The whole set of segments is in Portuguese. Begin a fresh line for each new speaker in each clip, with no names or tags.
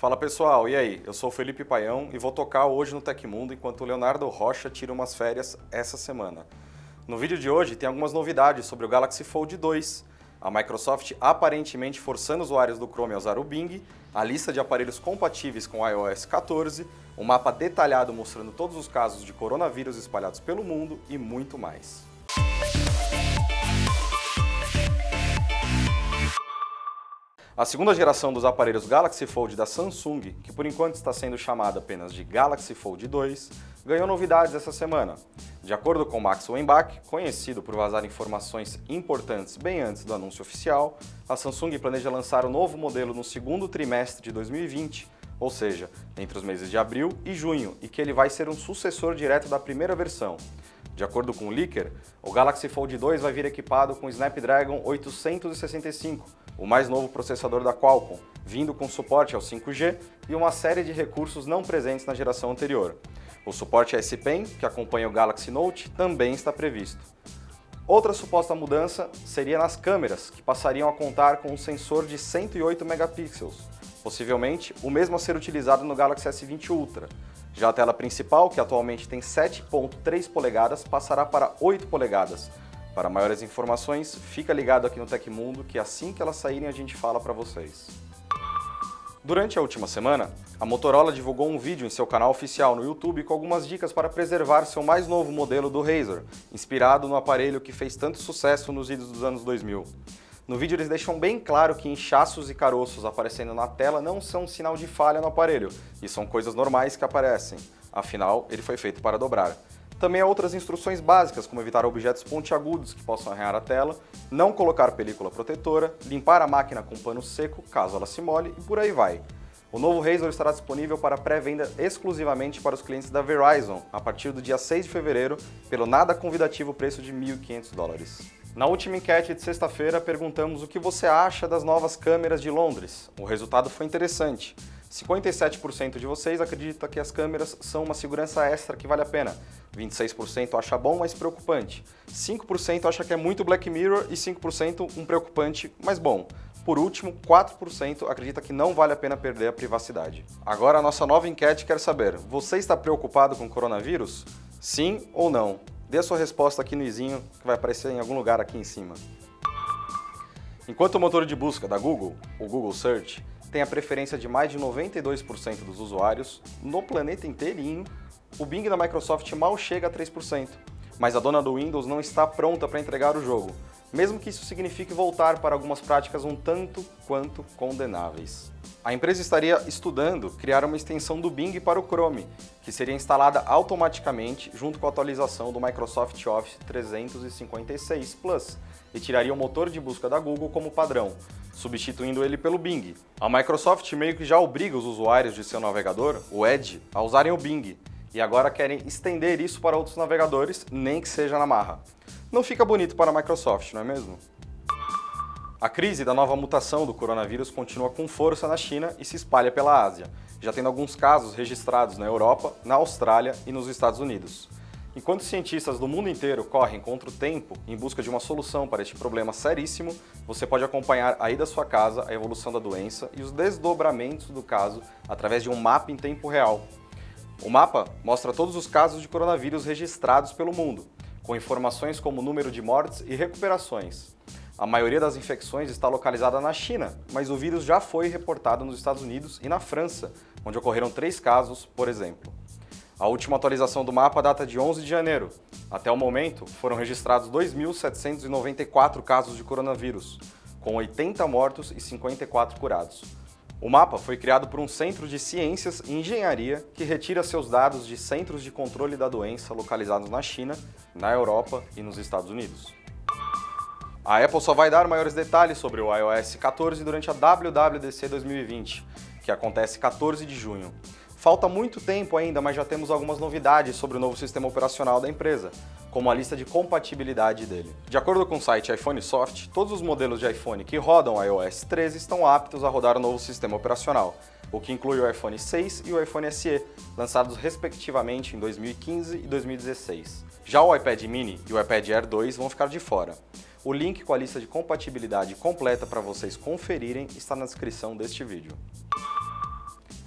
Fala pessoal, e aí? Eu sou Felipe Paião e vou tocar hoje no Tecmundo enquanto o Leonardo Rocha tira umas férias essa semana. No vídeo de hoje tem algumas novidades sobre o Galaxy Fold 2, a Microsoft aparentemente forçando usuários do Chrome a usar o Bing, a lista de aparelhos compatíveis com iOS 14, um mapa detalhado mostrando todos os casos de coronavírus espalhados pelo mundo e muito mais. A segunda geração dos aparelhos Galaxy Fold da Samsung, que por enquanto está sendo chamada apenas de Galaxy Fold 2, ganhou novidades essa semana. De acordo com Max Weinbach, conhecido por vazar informações importantes bem antes do anúncio oficial, a Samsung planeja lançar o novo modelo no segundo trimestre de 2020, ou seja, entre os meses de abril e junho, e que ele vai ser um sucessor direto da primeira versão. De acordo com o Leaker, o Galaxy Fold 2 vai vir equipado com o Snapdragon 865, o mais novo processador da Qualcomm, vindo com suporte ao 5G e uma série de recursos não presentes na geração anterior. O suporte S Pen, que acompanha o Galaxy Note, também está previsto. Outra suposta mudança seria nas câmeras, que passariam a contar com um sensor de 108 megapixels, possivelmente o mesmo a ser utilizado no Galaxy S20 Ultra. Já a tela principal, que atualmente tem 7.3 polegadas, passará para 8 polegadas, para maiores informações, fica ligado aqui no Tecmundo que assim que elas saírem a gente fala para vocês. Durante a última semana, a Motorola divulgou um vídeo em seu canal oficial no YouTube com algumas dicas para preservar seu mais novo modelo do Razr, inspirado no aparelho que fez tanto sucesso nos idos dos anos 2000. No vídeo eles deixam bem claro que inchaços e caroços aparecendo na tela não são sinal de falha no aparelho, e são coisas normais que aparecem, afinal ele foi feito para dobrar. Também há outras instruções básicas, como evitar objetos pontiagudos que possam arranhar a tela, não colocar película protetora, limpar a máquina com pano seco caso ela se molhe e por aí vai. O novo Razr estará disponível para pré-venda exclusivamente para os clientes da Verizon a partir do dia 6 de fevereiro pelo nada convidativo preço de 1.500 dólares. Na última enquete de sexta-feira, perguntamos o que você acha das novas câmeras de Londres. O resultado foi interessante. 57% de vocês acredita que as câmeras são uma segurança extra que vale a pena. 26% acha bom, mas preocupante. 5% acha que é muito Black Mirror e 5% um preocupante, mas bom. Por último, 4% acredita que não vale a pena perder a privacidade. Agora a nossa nova enquete quer saber: você está preocupado com o coronavírus? Sim ou não? Dê a sua resposta aqui no izinho, que vai aparecer em algum lugar aqui em cima. Enquanto o motor de busca da Google, o Google Search, tem a preferência de mais de 92% dos usuários no planeta inteirinho, o Bing da Microsoft mal chega a 3%. Mas a dona do Windows não está pronta para entregar o jogo, mesmo que isso signifique voltar para algumas práticas um tanto quanto condenáveis. A empresa estaria estudando criar uma extensão do Bing para o Chrome, que seria instalada automaticamente junto com a atualização do Microsoft Office 356 Plus e tiraria o motor de busca da Google como padrão, substituindo ele pelo Bing. A Microsoft meio que já obriga os usuários de seu navegador, o Edge, a usarem o Bing, e agora querem estender isso para outros navegadores, nem que seja na marra. Não fica bonito para a Microsoft, não é mesmo? A crise da nova mutação do coronavírus continua com força na China e se espalha pela Ásia, já tendo alguns casos registrados na Europa, na Austrália e nos Estados Unidos. Enquanto cientistas do mundo inteiro correm contra o tempo em busca de uma solução para este problema seríssimo, você pode acompanhar aí da sua casa a evolução da doença e os desdobramentos do caso através de um mapa em tempo real. O mapa mostra todos os casos de coronavírus registrados pelo mundo, com informações como número de mortes e recuperações. A maioria das infecções está localizada na China, mas o vírus já foi reportado nos Estados Unidos e na França, onde ocorreram três casos, por exemplo. A última atualização do mapa data de 11 de janeiro. Até o momento, foram registrados 2.794 casos de coronavírus, com 80 mortos e 54 curados. O mapa foi criado por um centro de ciências e engenharia que retira seus dados de centros de controle da doença localizados na China, na Europa e nos Estados Unidos. A Apple só vai dar maiores detalhes sobre o iOS 14 durante a WWDC 2020, que acontece 14 de junho. Falta muito tempo ainda, mas já temos algumas novidades sobre o novo sistema operacional da empresa, como a lista de compatibilidade dele. De acordo com o site iPhone Soft, todos os modelos de iPhone que rodam iOS 13 estão aptos a rodar o novo sistema operacional, o que inclui o iPhone 6 e o iPhone SE, lançados respectivamente em 2015 e 2016. Já o iPad mini e o iPad Air 2 vão ficar de fora. O link com a lista de compatibilidade completa para vocês conferirem está na descrição deste vídeo.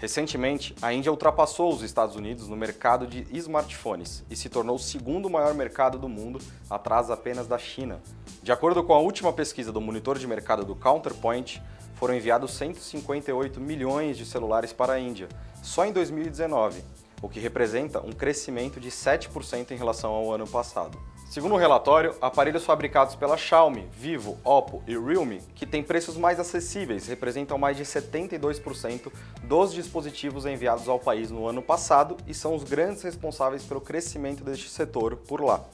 Recentemente, a Índia ultrapassou os Estados Unidos no mercado de smartphones e se tornou o segundo maior mercado do mundo, atrás apenas da China. De acordo com a última pesquisa do monitor de mercado do Counterpoint, foram enviados 158 milhões de celulares para a Índia, só em 2019, o que representa um crescimento de 7% em relação ao ano passado. Segundo o relatório, aparelhos fabricados pela Xiaomi, Vivo, Oppo e Realme, que têm preços mais acessíveis, representam mais de 72% dos dispositivos enviados ao país no ano passado e são os grandes responsáveis pelo crescimento deste setor por lá.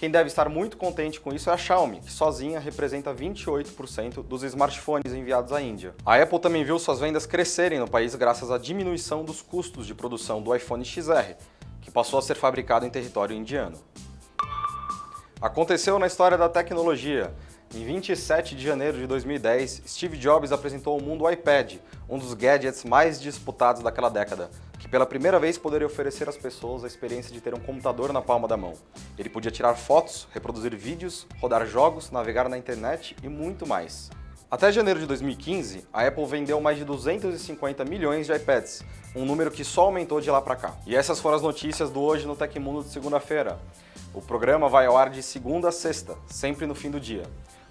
Quem deve estar muito contente com isso é a Xiaomi, que sozinha representa 28% dos smartphones enviados à Índia. A Apple também viu suas vendas crescerem no país graças à diminuição dos custos de produção do iPhone XR, que passou a ser fabricado em território indiano. Aconteceu na história da tecnologia. Em 27 de janeiro de 2010, Steve Jobs apresentou ao mundo o iPad, um dos gadgets mais disputados daquela década, que pela primeira vez poderia oferecer às pessoas a experiência de ter um computador na palma da mão. Ele podia tirar fotos, reproduzir vídeos, rodar jogos, navegar na internet e muito mais. Até janeiro de 2015, a Apple vendeu mais de 250 milhões de iPads, um número que só aumentou de lá para cá. E essas foram as notícias do Hoje no Tecmundo de segunda-feira. O programa vai ao ar de segunda a sexta, sempre no fim do dia.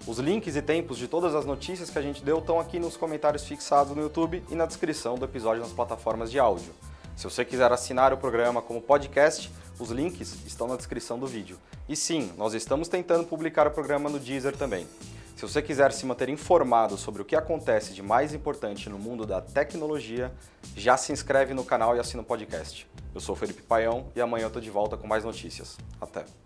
Os links e tempos de todas as notícias que a gente deu estão aqui nos comentários fixados no YouTube e na descrição do episódio nas plataformas de áudio. Se você quiser assinar o programa como podcast, os links estão na descrição do vídeo. E sim, nós estamos tentando publicar o programa no Deezer também. Se você quiser se manter informado sobre o que acontece de mais importante no mundo da tecnologia, já se inscreve no canal e assina o podcast. Eu sou Felipe Paião e amanhã eu estou de volta com mais notícias. Até!